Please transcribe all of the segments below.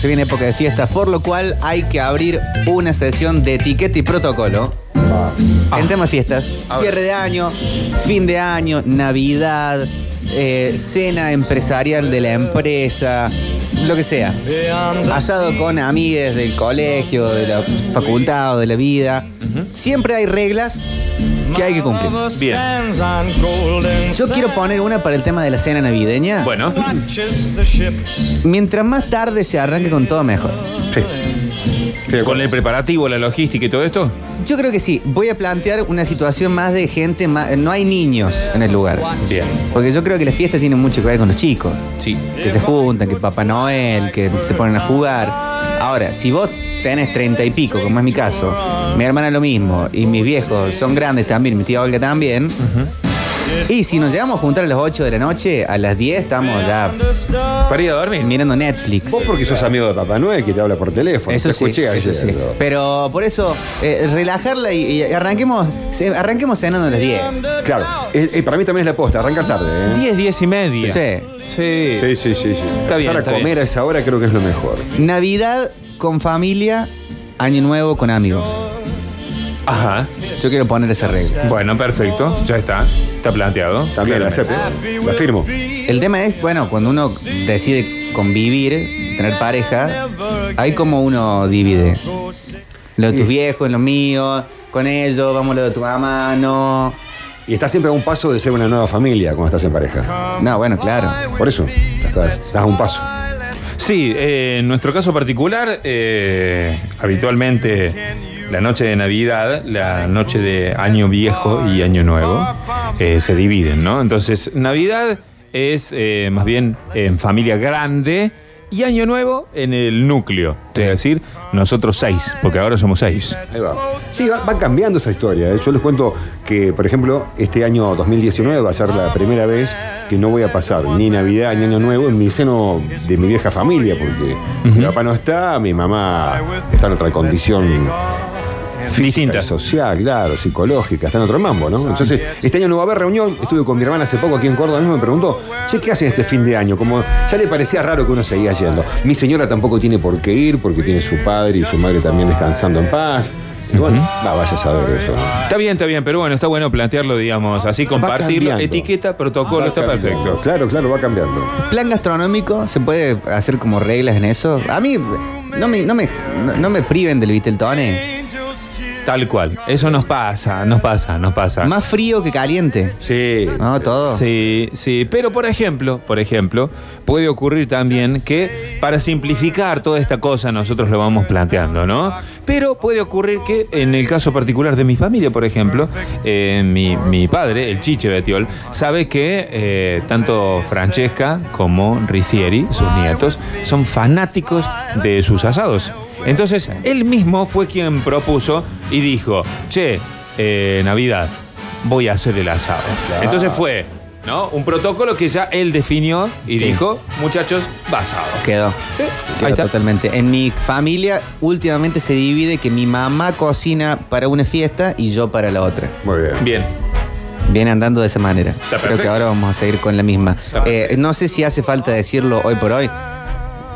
se viene época de fiestas, por lo cual hay que abrir una sesión de etiqueta y protocolo. En tema de fiestas, cierre de año, fin de año, Navidad, eh, cena empresarial de la empresa, lo que sea. Asado con amigues del colegio, de la facultad o de la vida. Siempre hay reglas que hay que cumplir. Bien. Yo quiero poner una para el tema de la cena navideña. Bueno, Mientras más tarde se arranque con todo, mejor. Sí. Con el preparativo, la logística y todo esto. Yo creo que sí. Voy a plantear una situación más de gente, más, no hay niños en el lugar. Bien. Porque yo creo que las fiestas tienen mucho que ver con los chicos. Sí. Que se juntan, que Papá Noel, que se ponen a jugar. Ahora, si vos tenés treinta y pico, como es mi caso, mi hermana lo mismo, y mis viejos son grandes también, mi tía Olga también. Y si nos llegamos a juntar a las 8 de la noche, a las 10 estamos ya Para ir a dormir. mirando Netflix. Vos porque sos amigo de Papá Noel que te habla por teléfono. Eso te sí, escuché eso sí. diciendo. Pero por eso, eh, relajarla y, y arranquemos, se- arranquemos cenando a las 10. Claro, eh, eh, para mí también es la posta, arrancar tarde. ¿eh? 10, 10 y media. Sí. Sí. Sí, sí, sí, sí. Está bien, Empezar a está comer bien. a esa hora creo que es lo mejor. Navidad con familia, Año Nuevo con amigos. Ajá. Yo quiero poner esa regla. Bueno, perfecto. Ya está. Está planteado. También la acepto. La firmo. El tema es, bueno, cuando uno decide convivir, tener pareja, ahí como uno divide. Lo de tus viejos, lo mío, con ellos, vamos lo de tu mamá, no. Y estás siempre a un paso de ser una nueva familia cuando estás en pareja. No, bueno, claro. Por eso, estás, estás a un paso. Sí, eh, en nuestro caso particular, eh, habitualmente la noche de Navidad, la noche de Año Viejo y Año Nuevo eh, se dividen, ¿no? Entonces, Navidad es eh, más bien en familia grande y Año Nuevo en el núcleo. Es decir, nosotros seis, porque ahora somos seis. Ahí va. Sí, va, va cambiando esa historia. ¿eh? Yo les cuento que, por ejemplo, este año 2019 va a ser la primera vez que no voy a pasar ni Navidad ni Año Nuevo en mi seno de mi vieja familia, porque mi papá no está, mi mamá está en otra condición Distinta. social, claro, psicológica, está en otro mambo, ¿no? Entonces, este año no va a haber reunión. Estuve con mi hermana hace poco aquí en Córdoba, mismo me preguntó, che, ¿qué hacen este fin de año? Como ya le parecía raro que uno seguía yendo. Mi señora tampoco tiene por qué ir, porque tiene su padre y su madre también descansando en paz. Y bueno, va, vaya a saber eso. Está bien, está bien, pero bueno, está bueno plantearlo, digamos, así, compartirlo, etiqueta, protocolo, Va está cambiando. perfecto. Claro, claro, va cambiando. Plan gastronómico, ¿se puede hacer como reglas en eso? A mí, no me, no me, no, no me priven del Viteltone. Tal cual. Eso nos pasa, nos pasa, nos pasa. Más frío que caliente. Sí. ¿No? Todo. Sí, sí, pero por ejemplo, por ejemplo, puede ocurrir también que para simplificar toda esta cosa nosotros lo vamos planteando, ¿no? Pero puede ocurrir que en el caso particular de mi familia, por ejemplo, eh, mi, mi padre, el Chiche Betiol, sabe que eh, tanto Francesca como Ricieri, sus nietos, son fanáticos de sus asados. Entonces, él mismo fue quien propuso y dijo, che, eh, Navidad, voy a hacer el asado. Claro. Entonces fue, ¿no? Un protocolo que ya él definió y Sí. dijo, muchachos, va asado. Quedó. Sí, Quedó ahí está. totalmente. En mi familia últimamente se divide que mi mamá cocina para una fiesta y yo para la otra. Muy bien. Bien. Viene andando de esa manera. Creo que ahora vamos a seguir con la misma. Eh, no sé si hace falta decirlo hoy por hoy.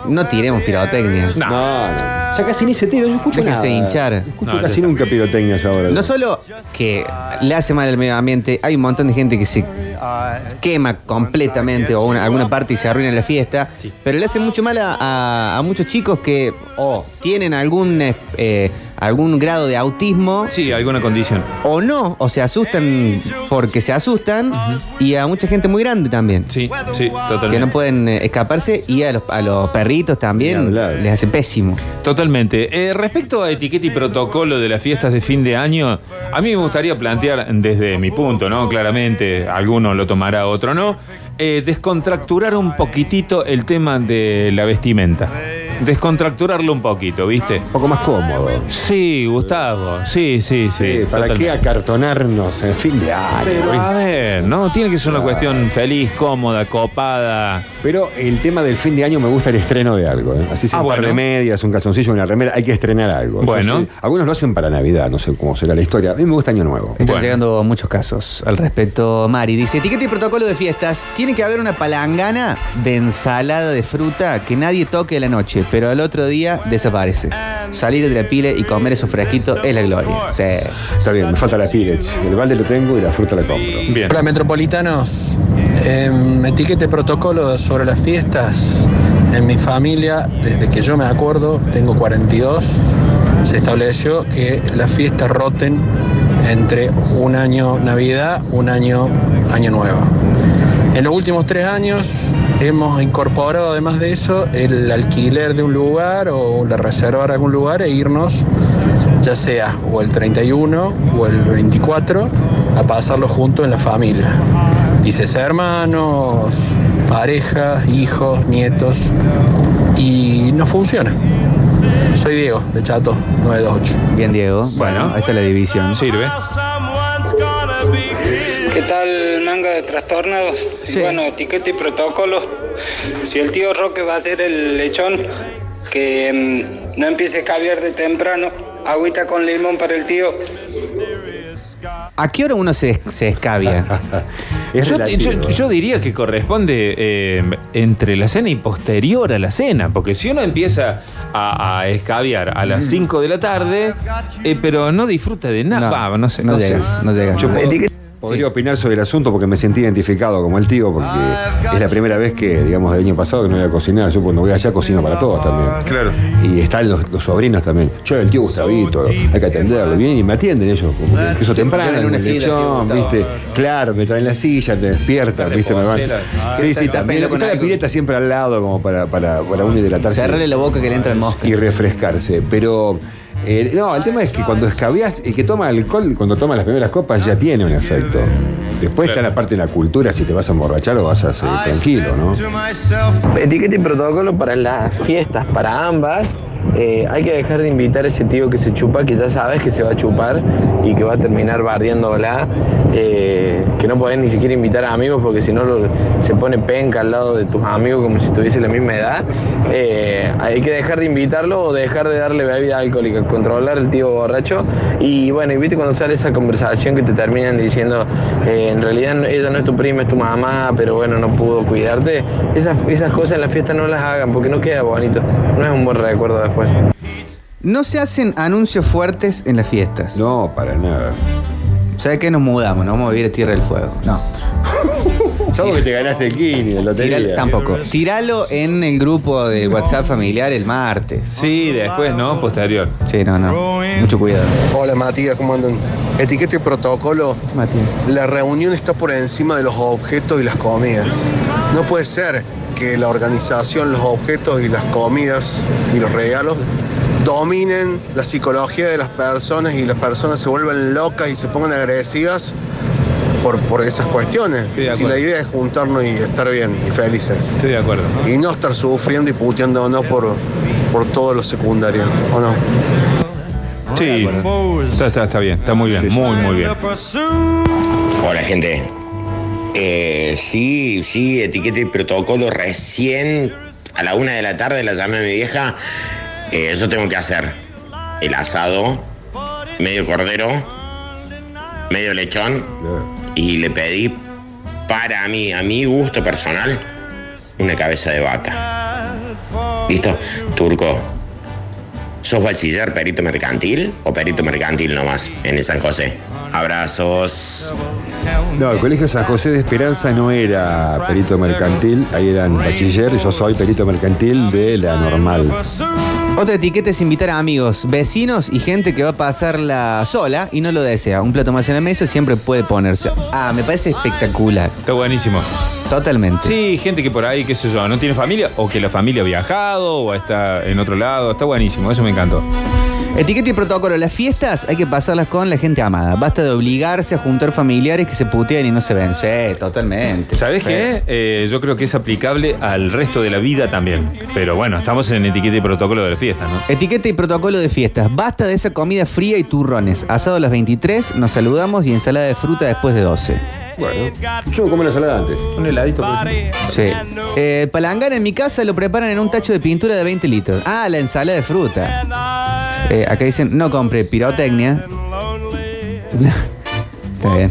No tiremos pirotecnia. No. No, no. Ya casi ni se tira, yo escucho Déjense nada. hinchar. Escucho No, ya casi está. nunca pirotecnias ahora. No solo que le hace mal al medio ambiente, hay un montón de gente que se quema completamente o una- alguna parte y se arruina la fiesta, pero le hace mucho mal a, a- a muchos chicos que o tienen algún, eh, eh, algún grado de autismo Sí, alguna condición. o no, o se asustan porque se asustan y a mucha gente muy grande también. Sí, sí, totalmente. Que no pueden eh, escaparse y a los, a los perritos Ni también hablar. les hace pésimo. Totalmente. Eh, respecto a etiqueta y protocolo de las fiestas de fin de año, a mí me gustaría plantear desde mi punto, ¿no? Claramente, alguno lo tomará, otro no. eh, descontracturar un poquitito el tema de la vestimenta. Descontracturarlo un poquito, ¿viste? Un poco más cómodo. Sí, Gustavo. Sí, sí, sí. Sí, ¿Para qué acartonarnos en fin de año? Pero a ver, ¿no? Tiene que ser una cuestión feliz, cómoda, copada. Pero el tema del fin de año me gusta el estreno de algo. ¿eh? Así sea Ah, un par bueno. de medias, un calzoncillo, una remera, hay que estrenar algo. Bueno. algunos lo hacen para Navidad, no sé cómo será la historia. A mí me gusta Año Nuevo. Están Bueno. llegando muchos casos al respecto. Mari dice, etiqueta y protocolo de fiestas. Tiene que haber una palangana de ensalada de fruta que nadie toque a la noche. Noche, pero al otro día desaparece. Salir de la pila y comer esos fresquitos es la gloria. Sí. Está bien, me falta la Pirex. El balde lo tengo y la fruta la compro. Bien. Hola metropolitanos, Em, etiquete protocolo sobre las fiestas. En mi familia, desde que yo me acuerdo, tengo 42, se estableció que las fiestas roten entre un año Navidad, un año Año Nuevo. En los últimos tres años hemos incorporado además de eso el alquiler de un lugar o la reservar algún lugar e irnos ya sea o el 31 o el 24 a pasarlo juntos en la familia. Dices hermanos, parejas, hijos, nietos y no funciona. Soy Diego, de Chato 928. Bien, Diego. Bueno. ahí está la división. Sirve. ¿Qué tal manga de trastornados? Sí. Y bueno, etiqueta y protocolo. Si el tío Roque va a hacer el lechón, que mm, no empiece a caviar de temprano. Agüita con limón para el tío. ¿A qué hora uno se, se escabia? Es Yo, yo- yo diría que corresponde eh, entre la cena y posterior a la cena, porque si uno empieza a, a escabiar a las 5 de la tarde, eh, pero no disfruta de nada, no, sé. No, no sé. llegas, no llegas. Podría opinar sobre el asunto porque me sentí identificado como el tío, porque es la primera vez que, digamos, del año pasado que no voy a cocinar. Yo cuando voy allá cocino para todos también. Claro. Y están los, los sobrinos también. Yo, el tío Gustavito, hay que atenderlo bien y me atienden ellos. Como que empiezo temprano, tío lechón. Claro, me traen la silla, te despiertan, ¿viste? Me van. Reposera. Sí, sí, también. con Está la pileta siempre al lado como para, para, para uno hidratarse Cerrarle la boca que le entra el mosca. y refrescarse. Pero eh, no, el tema es que cuando escabias, el que toma alcohol, cuando toma las primeras copas, ya tiene un efecto. Después está la parte de la cultura, si te vas a emborrachar o vas a ser tranquilo, ¿no? Etiqueta y protocolo para las fiestas, para ambas. Eh, hay que dejar de invitar a ese tío que se chupa, que ya sabes que se va a chupar y que va a terminar barriéndola. eh, que no podés ni siquiera invitar a amigos porque si no se pone penca al lado de tus amigos como si tuviese la misma edad. Eh, hay que dejar de invitarlo o dejar de darle bebida alcohólica, controlar el tío borracho. Y bueno, y viste cuando sale esa conversación que te terminan diciendo, eh, en realidad ella no es tu prima, es tu mamá, pero bueno, no pudo cuidarte. Esas, cosas en la fiesta no las hagan porque no queda bonito. No es un buen recuerdo después. No se hacen anuncios fuertes en las fiestas. No, para nada. ¿Sabes qué? Nos mudamos, nos vamos a vivir a Tierra del Fuego. No. Sabes que te ganaste el Kini, la lotería. Tiralo- tampoco. Tíralo en el grupo de WhatsApp familiar el martes. Sí, después, ¿no? Posterior. Sí, no, no. Mucho cuidado. Hola Matías, ¿cómo andan? Etiqueta y protocolo. Matías. La reunión está por encima de los objetos y las comidas. No puede ser que la organización, los objetos y las comidas y los regalos dominen la psicología de las personas y las personas se vuelvan locas y se pongan agresivas por, por esas cuestiones. Si la idea es juntarnos y estar bien y felices. Estoy de acuerdo. Y no estar sufriendo y puteándonos por, por todo lo secundario, ¿o no? Sí, está, está, está bien, está muy bien, muy, muy bien. Hola gente. Eh, sí, sí, etiqueta y protocolo. Recién a la una de la tarde la llamé a mi vieja. Eh, yo tengo que hacer el asado, medio cordero, medio lechón. Y le pedí para mí, a mi gusto personal, una cabeza de vaca. ¿Listo? Turco. ¿Sos bachiller, perito mercantil o perito mercantil nomás en el San José? Abrazos. No, el Colegio San José de Esperanza no era perito mercantil, ahí eran bachiller, yo soy perito mercantil de la normal. Otra etiqueta es invitar a amigos, vecinos y gente que va a pasarla sola y no lo desea. Un plato más en la mesa siempre puede ponerse. Ah, me parece espectacular. Está buenísimo. Totalmente. Sí, gente que por ahí, qué sé yo, no tiene familia o que la familia ha viajado o está en otro lado. Está buenísimo, eso me encantó. Etiqueta y protocolo. Las fiestas hay que pasarlas con la gente amada. Basta de obligarse a juntar familiares que se putean y no se ven. Sí, totalmente. ¿Sabes qué? Eh, yo creo que es aplicable al resto de la vida también. Pero bueno, estamos en etiqueta y protocolo de la fiesta, ¿no? Etiqueta y protocolo de fiestas. Basta de esa comida fría y turrones. Asado a las 23, nos saludamos y ensalada de fruta después de 12. Bueno, yo comí la ensalada antes. Un heladito. Sí. Eh, palangana en mi casa lo preparan en un tacho de pintura de 20 litros. Ah, la ensalada de fruta. Eh, acá dicen, no compre pirotecnia. Está bien.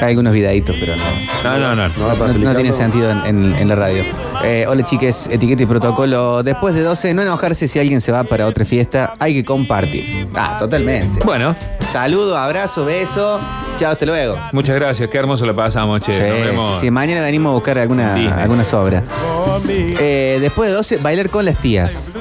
Hay algunos videitos, pero no. No, no, no. No tiene sentido en, en- en la radio. Eh, hola chiques, etiqueta y protocolo. Después de 12, no enojarse si alguien se va para otra fiesta, hay que compartir. Ah, totalmente. Bueno, Saludo, abrazo, beso. Chao, hasta luego. muchas gracias. Qué hermoso lo pasamos, che. Sí, Nos vemos. sí, sí, mañana venimos a buscar alguna, Disney. alguna sobra. Eh, después de 12, bailar con las tías.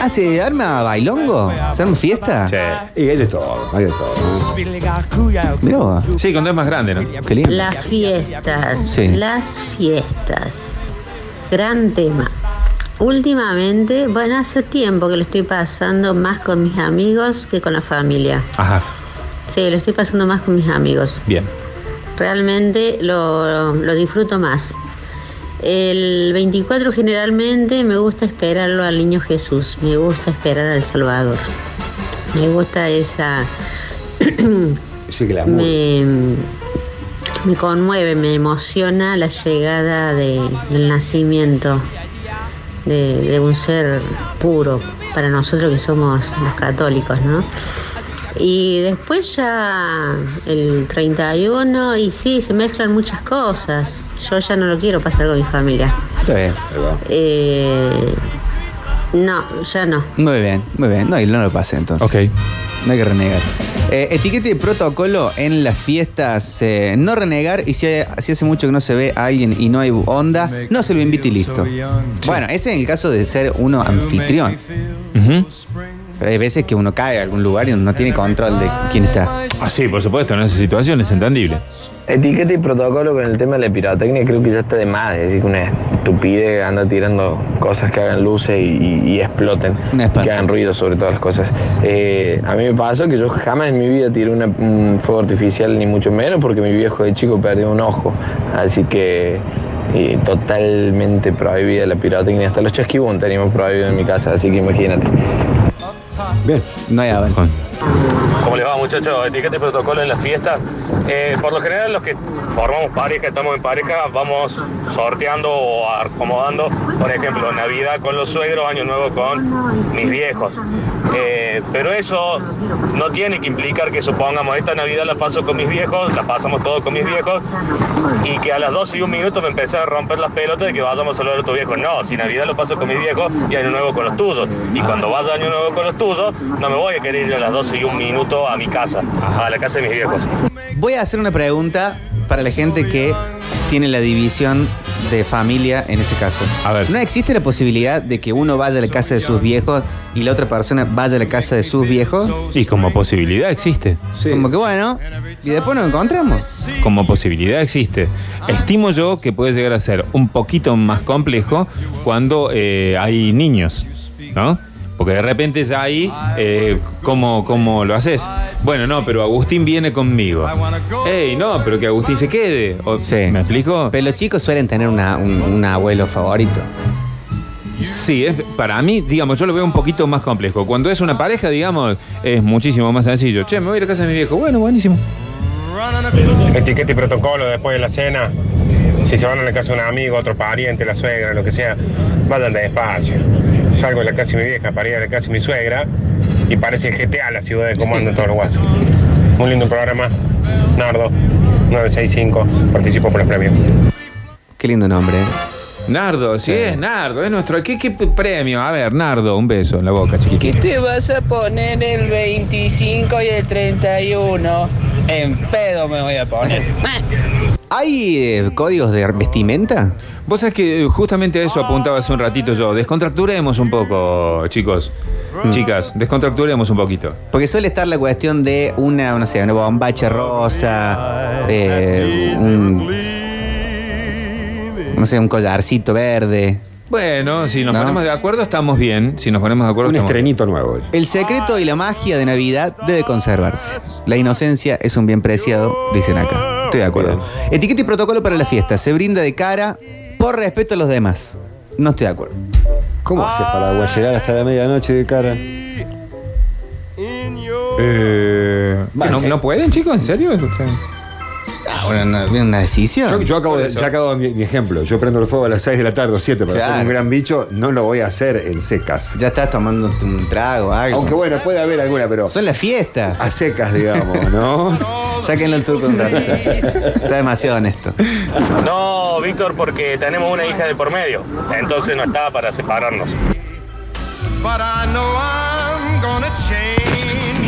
Ah, ¿se arma bailongo? ¿Se arma fiesta? Che. Y hay de todo, hay de todo. Mirá vos, Sí, cuando es más grande, ¿no? qué lindo. Las fiestas, Sí. las fiestas. Gran tema. Últimamente, bueno, hace tiempo que lo estoy pasando más con mis amigos que con la familia. Ajá. Sí, lo estoy pasando más con mis amigos. Bien. Realmente lo, lo disfruto más. El 24 generalmente me gusta esperarlo al niño Jesús, me gusta esperar al Salvador. Me gusta esa... Ese glamour. me, me conmueve, me emociona la llegada de- del nacimiento de, de un ser puro para nosotros que somos los católicos, ¿no? Y después ya el 31 y sí, se mezclan muchas cosas. Yo ya no lo quiero pasar con mi familia. Está bien. Eh, no, ya no. Muy bien, muy bien. No, y no lo pase entonces. Ok. No hay que renegar. Eh, etiqueta y protocolo en las fiestas. eh, no renegar y si, hay- si hace mucho que no se ve a alguien y no hay onda, no se lo invite y listo. Bueno, ese es el caso de ser uno anfitrión. Ujú. Pero hay veces que uno cae a algún lugar y no tiene control de quién está. Ah, sí, por supuesto, en esa situación es entendible. Etiqueta y protocolo con el tema de la pirotecnia creo que ya está de más. Es decir, que una estupidez anda tirando cosas que hagan luces y, y- y exploten, que hagan ruido sobre todas las cosas. Eh, a mí me pasó que yo jamás en mi vida tiré una- un fuego artificial, ni mucho menos, porque mi viejo de chico perdió un ojo. Así que eh, totalmente prohibida la pirotecnia. Hasta los chasquibún teníamos prohibido en mi casa, así que imagínate. Bien. No hay. Juan. ¿Cómo les va muchachos? Etiqueta y protocolo en las fiestas. Eh, por lo general los que formamos pareja, estamos en pareja, vamos sorteando o acomodando, por ejemplo, Navidad con los suegros, Año Nuevo con mis viejos. Eh, pero eso no tiene que implicar que supongamos esta Navidad la paso con mis viejos, la pasamos todos con mis viejos y que a las 12 y un minuto me empecé a romper las pelotas de que vayamos a saludar a tu viejo. No, si Navidad lo paso con mis viejos y Año Nuevo con los tuyos. Y cuando vaya Año Nuevo con los tuyos, no me voy a querer ir a las 12 y un minuto a mi casa, a la casa de mis viejos. Voy a hacer una pregunta para la gente que tiene la división de familia en ese caso. A ver. ¿No existe la posibilidad de que uno vaya a la casa de sus viejos y la otra persona vaya a la casa de sus viejos? Y como posibilidad existe. Sí. Como que bueno, y después nos encontramos. Como posibilidad existe. Estimo yo que puede llegar a ser un poquito más complejo cuando eh, hay niños, ¿no? Porque de repente ya ahí, eh, ¿cómo, ¿cómo lo haces? Bueno, no, pero Agustín viene conmigo. Ey, no, pero que Agustín se quede. O- Sí. ¿Me explico? Pero los chicos suelen tener una- un, un abuelo favorito. Sí, es, para mí, digamos, yo lo veo un poquito más complejo. Cuando es una pareja, digamos, es muchísimo más sencillo. Che, me voy a ir a casa de mi viejo. Bueno, buenísimo. Etiqueta y protocolo después de la cena. Si se van a la casa de un amigo, otro pariente, la suegra, lo que sea, vayan despacio. Salgo de la casa de mi vieja para ir a la casa de mi suegra y parece GTA la ciudad de comando en todos los guasos. Muy lindo programa. Nardo, 965, participo por los premios. Qué lindo nombre. ¿eh? Nardo, sí, es Nardo, es nuestro. ¿Qué, qué premio? A ver, Nardo, un beso en la boca, chiquitito. te vas a poner el 25 y el 31? En pedo me voy a poner. ¿Hay eh, códigos de vestimenta? Vos sabés que eh, justamente a eso apuntaba hace un ratito yo. Descontracturemos un poco, chicos. Chicas, descontracturemos un poquito. Porque suele estar la cuestión de una, no sé, una bombacha rosa, eh, un, no sé, un collarcito verde. Bueno, si nos No. ponemos de acuerdo, estamos bien. Si nos ponemos de acuerdo, Un estamos estrenito nuevo. El secreto y la magia de Navidad debe conservarse. La inocencia es un bien preciado, dicen acá. Estoy de acuerdo. Etiqueta y protocolo para la fiesta. Se brinda de cara por respeto a los demás. No estoy de acuerdo. ¿Cómo haces para llegar hasta la medianoche de cara? Eh, ¿no, ¿No pueden, chicos? ¿En serio? Ah, Una, una decisión. Yo, yo acabo de, ya acabo mi, mi ejemplo. Yo prendo el fuego a las 6 de la tarde o 7 para Claro. hacer un gran bicho. No lo voy a hacer en secas. Ya estás tomando un trago, algo. Aunque bueno, puede haber alguna, pero. Son las fiestas. A secas, digamos, ¿no? Sáquenlo el turco un ratito. Está demasiado honesto. No, Víctor, porque tenemos una hija de por medio. Entonces no estaba para separarnos.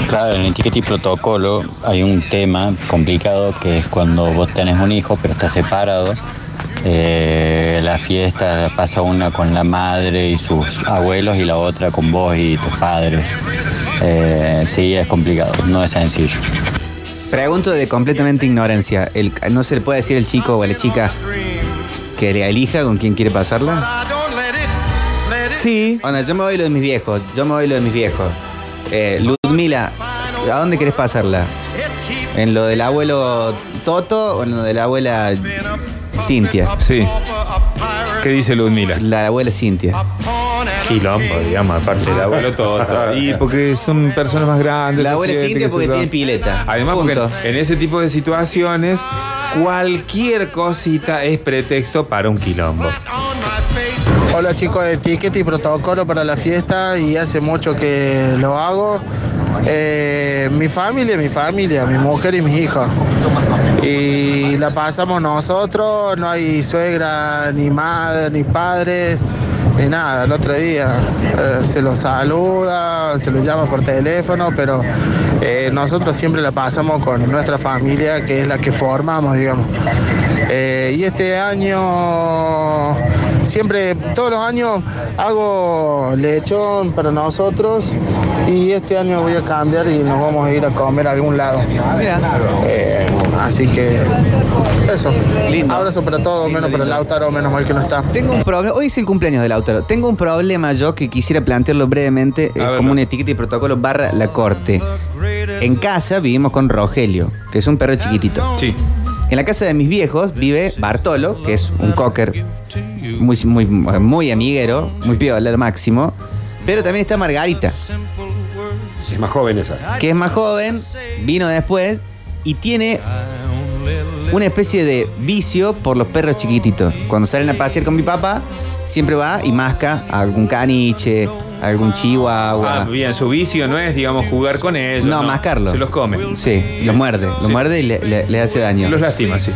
Claro, en etiqueta y protocolo hay un tema complicado que es cuando vos tenés un hijo pero estás separado. eh, la fiesta pasa una con la madre y sus abuelos y la otra con vos y tus padres. Eh, sí, es complicado, no es sencillo. Pregunto de completamente ignorancia. El- ¿No se le puede decir al chico o a la chica que le elija con quién quiere pasarla? Sí. Onda, yo me voy lo de mis viejos. Yo me voy lo de mis viejos. Eh, Ludmila, ¿a dónde querés pasarla? ¿En lo del abuelo Toto o en lo de la abuela Cintia? Sí. ¿Qué dice Ludmila? La abuela Cintia. Quilombo, digamos, aparte del abuelo Toto. Y porque son personas más grandes. La abuela Cintia que porque tiene pileta. Además, Punto. porque en ese tipo de situaciones, cualquier cosita es pretexto para un quilombo. Hola chicos de etiqueta y protocolo para la fiesta y hace mucho que lo hago. Eh, mi familia, mi familia, mi mujer y mis hijos. Y la pasamos nosotros, no hay suegra, ni madre, ni padre, ni nada. El otro día eh, se los saluda, se los llama por teléfono, pero eh, nosotros siempre la pasamos con nuestra familia, que es la que formamos, digamos. Eh, y este año, siempre, todos los años hago lechón para nosotros y este año voy a cambiar y nos vamos a ir a comer a algún lado. Eh, así que eso. Abrazo para todos, menos para el Lautaro, menos mal que no está. Tengo un problema. Hoy es el cumpleaños del Lautaro. Tengo un problema yo que quisiera plantearlo brevemente eh, como una etiqueta y protocolo barra la corte. En casa vivimos con Rogelio, que es un perro chiquitito. Sí. En la casa de mis viejos vive Bartolo, que es un cocker muy, muy, muy amiguero, muy piola al máximo. Pero también está Margarita, Es más joven esa. que es más joven, vino después y tiene una especie de vicio por los perros chiquititos. Cuando salen a pasear con mi papá, siempre va y masca a algún caniche, a algún chihuahua. Ah, bien, su vicio no es, digamos, jugar con ellos. No, mascarlo. Se los come. Sí, los muerde, los Sí. muerde y le, le- le hace daño. Los lastima, sí.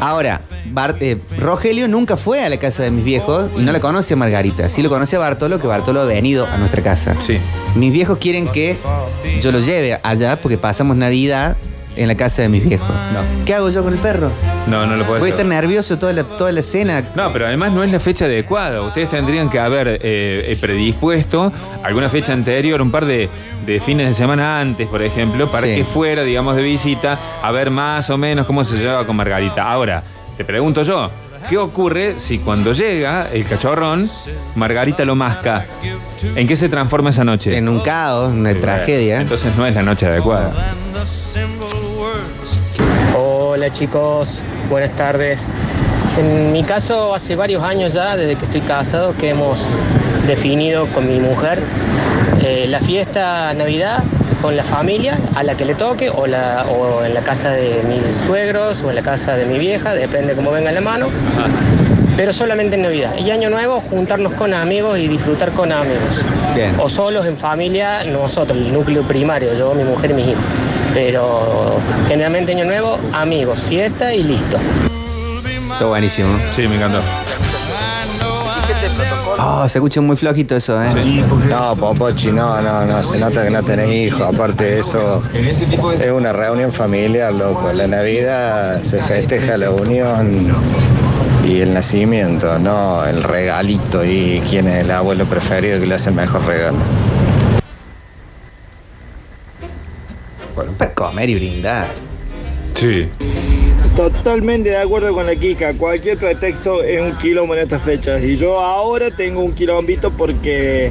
Ahora, Bart- eh, Rogelio nunca fue a la casa de mis viejos y no la conoce a Margarita. Sí lo conoce a Bartolo, que Bartolo ha venido a nuestra casa. Sí. Mis viejos quieren que yo lo lleve allá porque pasamos Navidad en la casa de mis viejos. ¿Qué hago yo con el perro? No, no lo puedes Voy a estar nervioso toda la, toda la cena. No, pero además no es la fecha adecuada. Ustedes tendrían que haber eh, eh, predispuesto alguna fecha anterior, un par de, de fines de semana antes, por ejemplo, para Sí. que fuera, digamos, de visita, a ver más o menos cómo se lleva con Margarita. Ahora, te pregunto yo, ¿qué ocurre si cuando llega el cachorrón, Margarita lo masca? ¿En qué se transforma esa noche? En un caos, una tragedia. Entonces no es la noche adecuada. Hola chicos, buenas tardes. En mi caso, hace varios años ya, desde que estoy casado, que hemos definido con mi mujer eh, la fiesta Navidad con la familia a la que le toque, o, la, o en la casa de mis suegros, o en la casa de mi vieja, depende cómo venga la mano. Pero solamente en Navidad. Y Año Nuevo, juntarnos con amigos y disfrutar con amigos. Bien. O solos en familia, nosotros, el núcleo primario, yo, mi mujer y mis hijos. Pero generalmente Año Nuevo, amigos, fiesta y listo. Todo buenísimo. Sí, me encantó. Oh, se escucha muy flojito eso, ¿eh? No, Popochi, no, no, no, se nota que no tenés hijos. Aparte de eso, es una reunión familiar, loco. La Navidad se festeja la unión y el nacimiento, no el regalito y quién es el abuelo preferido que le hace el mejor regalo. Para comer y brindar. Sí. Totalmente de acuerdo con la Kika. Cualquier pretexto es un quilombo en estas fechas. Y yo ahora tengo un quilombito porque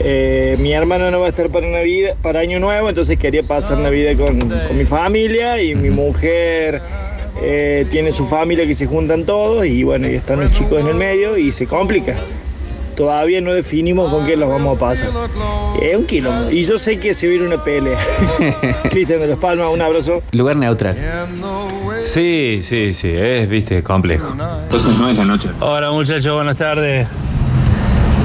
eh, mi hermana no va a estar para Navidad, para Año Nuevo, entonces quería pasar Navidad con, con mi familia y mi mujer eh, tiene su familia que se juntan todos y bueno, y están los chicos en el medio y se complica. Todavía no definimos con qué los vamos a pasar. Es un quilombo. Y yo sé que se viene una pelea. Cristian de los Palmas, un abrazo. Lugar neutral. Sí, sí, sí, es, viste, complejo. Entonces no es la noche. Hola muchachos, buenas tardes.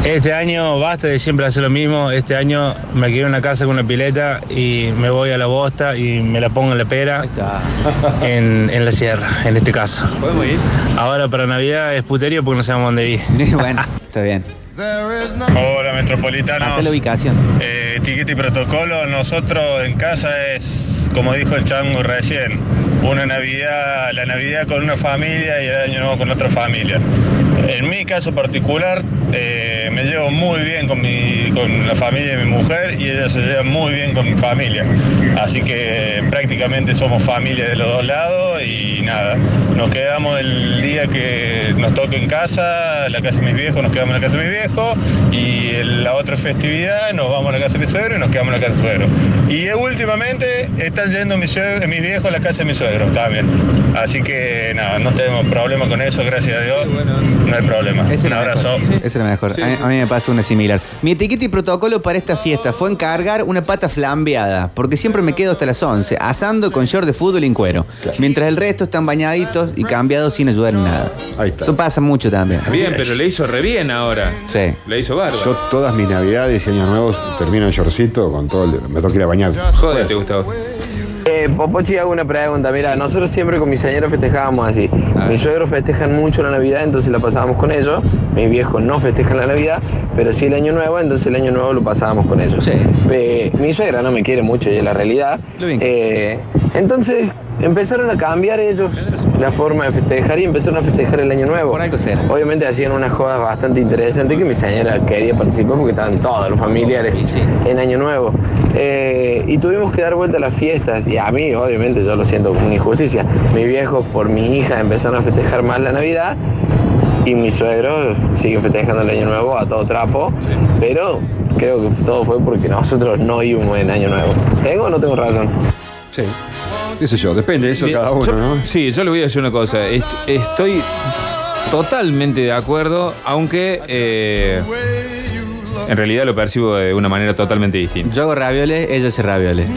Este año basta de siempre hacer lo mismo. Este año me quiero una casa con una pileta y me voy a la bosta y me la pongo en la pera en, en la sierra, en este caso. ¿Podemos ir? Ahora para Navidad es puterío porque no sabemos dónde ir. bueno, está bien. Hola Metropolitano. Hacer la ubicación. Eh, etiqueta y protocolo, nosotros en casa es, como dijo el chango recién, una Navidad, la Navidad con una familia y el año nuevo con otra familia. En mi caso particular, eh, me llevo muy bien con, mi, con la familia de mi mujer y ella se lleva muy bien con mi familia. Así que prácticamente somos familia de los dos lados y nada, nos quedamos el día que nos toque en casa, la casa de mis viejos, nos quedamos en la casa de mis viejos y en la otra festividad nos vamos a la casa de mi suegro y nos quedamos en la casa de mi suegro. Y eh, últimamente están yendo mis, mis viejos a la casa de mi suegro también. Así que nada, no tenemos problema con eso, gracias a Dios. No hay problema. Esa es Un abrazo. mejor. Esa es la mejor. A, mí- a mí me pasa una similar. Mi etiqueta y protocolo para esta fiesta fue encargar una pata flambeada, porque siempre me quedo hasta las 11, asando con short de fútbol y en cuero. Mientras el resto están bañaditos y cambiados sin ayudar en nada. Eso pasa mucho también. Bien, pero le hizo re bien ahora. Sí. Le hizo bárbaro. Yo todas mis navidades y años nuevos termino en shortcito con todo el... Me tengo que ir a bañar. Jódete, Gustavo. Eh, Popochi, hago una pregunta. Mira, nosotros siempre con mi señora festejábamos así. Mis suegros festejan mucho la Navidad, entonces la pasábamos con ellos. Mis viejos no festejan la Navidad, pero sí el Año Nuevo, entonces el Año Nuevo lo pasábamos con ellos. Eh, mi suegra no me quiere mucho y es la realidad. Eh, entonces empezaron a cambiar ellos la forma de festejar y empezaron a festejar el Año Nuevo. Obviamente hacían unas jodas bastante interesantes que mi señora quería participar porque estaban todos los familiares en Año Nuevo. Eh, y tuvimos que dar vuelta a las fiestas y a mí, obviamente, yo lo siento como una injusticia. Mi viejo, por mi hija, empezaron a festejar más la Navidad y mis suegros siguen festejando el Año Nuevo a todo trapo, pero creo que todo fue porque nosotros no íbamos en Año Nuevo. ¿Tengo o no tengo razón? Sí. ¿Qué sé yo? Depende de eso cada uno, yo- ¿no? Sí, yo le voy a decir una cosa. Est- estoy totalmente de acuerdo, aunque eh, en realidad lo percibo de una manera totalmente distinta. Yo hago ravioles, ella hace ravioles.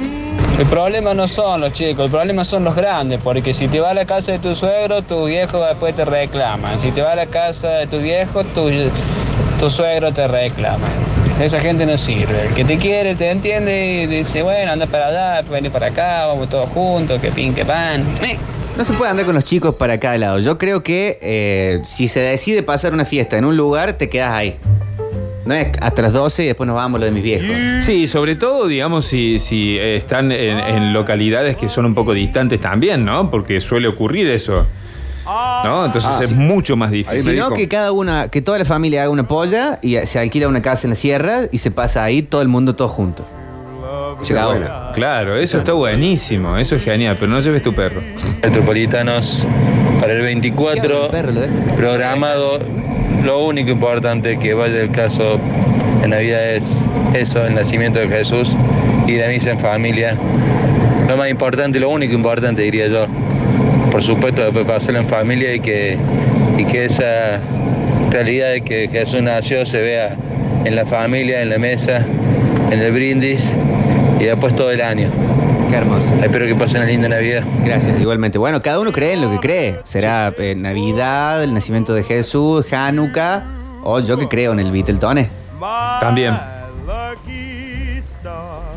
El problema no son los chicos, el problema son los grandes, porque si te vas a la casa de tu suegro, tu viejo después te reclama. Si te vas a la casa de tu viejo, tu, tu suegro te reclama. Esa gente no sirve. El que te quiere, te entiende y dice, bueno, anda para allá, vení para acá, vamos todos juntos, que pin, que pan. No se puede andar con los chicos para cada lado. Yo creo que eh, si se decide pasar una fiesta en un lugar, te quedas ahí. No es hasta las 12 y después nos vamos lo de mis viejos. Sí, sobre todo, digamos, si, si eh, están en, en localidades que son un poco distantes también, ¿no? Porque suele ocurrir eso. ¿No? Entonces Ah, es sí. mucho más difícil. Sino que cada una, que toda la familia haga una polla y se alquila una casa en la sierra y se pasa ahí todo el mundo todo junto. Claro, eso está buenísimo, eso es genial, pero no lleves tu perro. Metropolitanos para el 24 programado lo único importante que vaya el caso en Navidad es eso, el nacimiento de Jesús y de misa en familia. Lo más importante, lo único importante diría yo. Por supuesto, después pasarlo en familia y que, y que esa realidad de que Jesús nació se vea en la familia, en la mesa, en el brindis y después todo el año. Qué hermoso. Espero que pasen una linda Navidad. Gracias, igualmente. Bueno, cada uno cree en lo que cree. Será eh, Navidad, el nacimiento de Jesús, Hanukkah, o yo que creo en el Beatletone. También.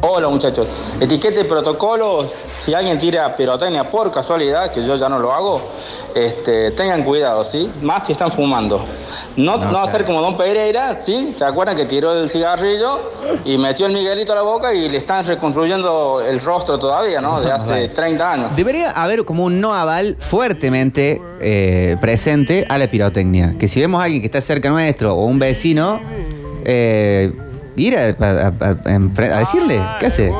Hola muchachos, etiqueta y protocolos, si alguien tira pirotecnia por casualidad, que yo ya no lo hago, este, tengan cuidado, ¿sí? Más si están fumando. No, no, hacer como Don Pereira, ¿sí? ¿Se acuerdan que tiró el cigarrillo y metió el Miguelito a la boca y le están reconstruyendo el rostro todavía, ¿no? De hace 30 años. Debería haber como un no aval fuertemente eh, presente a la pirotecnia. Que si vemos a alguien que está cerca nuestro o un vecino, eh, ir a, a- a- a enfre- a decirle, ¿qué hace?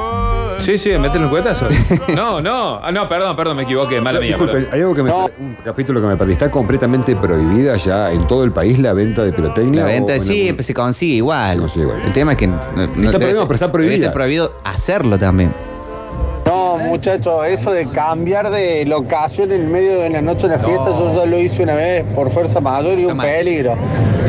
Sí, sí, métele un cuetazo. No, no, ah, no, perdón, perdón, me equivoqué, mala mía. Disculpe, perdón. hay algo que me, un capítulo que me perdí. ¿Está completamente prohibida ya en todo el país la venta de pirotecnia? La venta o en sí, algún- pues se consigue igual. El tema es que no, no- Está prohibido, pero está prohibida. prohibido hacerlo también. No, muchachos, eso de cambiar de locación en medio de una noche en la fiesta, yo ya lo hice una vez por fuerza mayor y un peligro.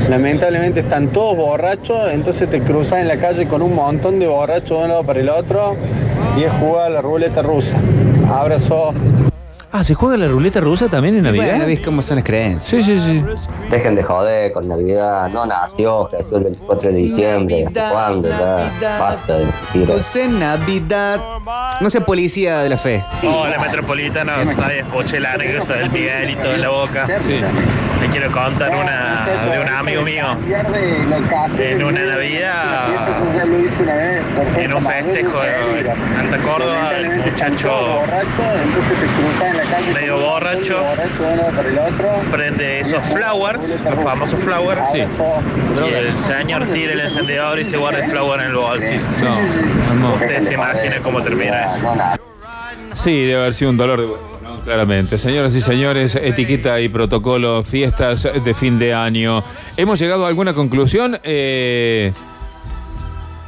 Lamentablemente están todos borrachos, entonces te cruzas en la calle con un montón de borrachos de un lado para el otro y es jugar a la ruleta rusa. Abrazo. Ah, ¿se juega la ruleta rusa también en Navidad? Bueno, ¿viste cómo son las creencias? Sí, sí, sí. Dejen de joder con Navidad. No nació Jesús el 24 de diciembre. ¿Hasta cuándo? Ya basta de mentiras. Dulce Navidad. No sea policía de la fe. Hola, metropolitanos. Ahí escuché la anécdota del Miguelito en la boca. Le quiero contar una de un amigo mío. En una Navidad, en un festejo en Alta Córdoba, el muchacho medio borracho prende esos flowers, los famosos flowers. Y el señor tira el encendedor y se guarda el flower en el bolsillo. No, Ustedes se imaginan cómo termina eso. Sí, debe haber sido un dolor de huevo, ¿no? Claramente. Señoras y señores, etiqueta y protocolo, fiestas de fin de año. ¿Hemos llegado a alguna conclusión? Eh,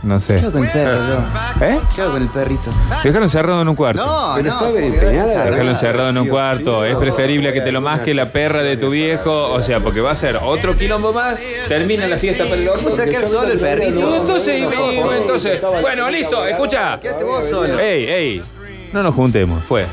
no sé. Quedo con el perro yo. ¿Eh? Quedo con el perrito. Déjalo encerrado en un cuarto. No, Pero no. está empeñada Déjalo encerrado en un cuarto. Es preferible que te lo masque la perra de tu viejo. O sea, porque va a ser otro quilombo más. Termina la fiesta para el otro. ¿Cómo quedar solo el perrito? entonces, entonces, bueno, listo, escucha. Quédate vos solo. Ey, ey, no nos juntemos, fue.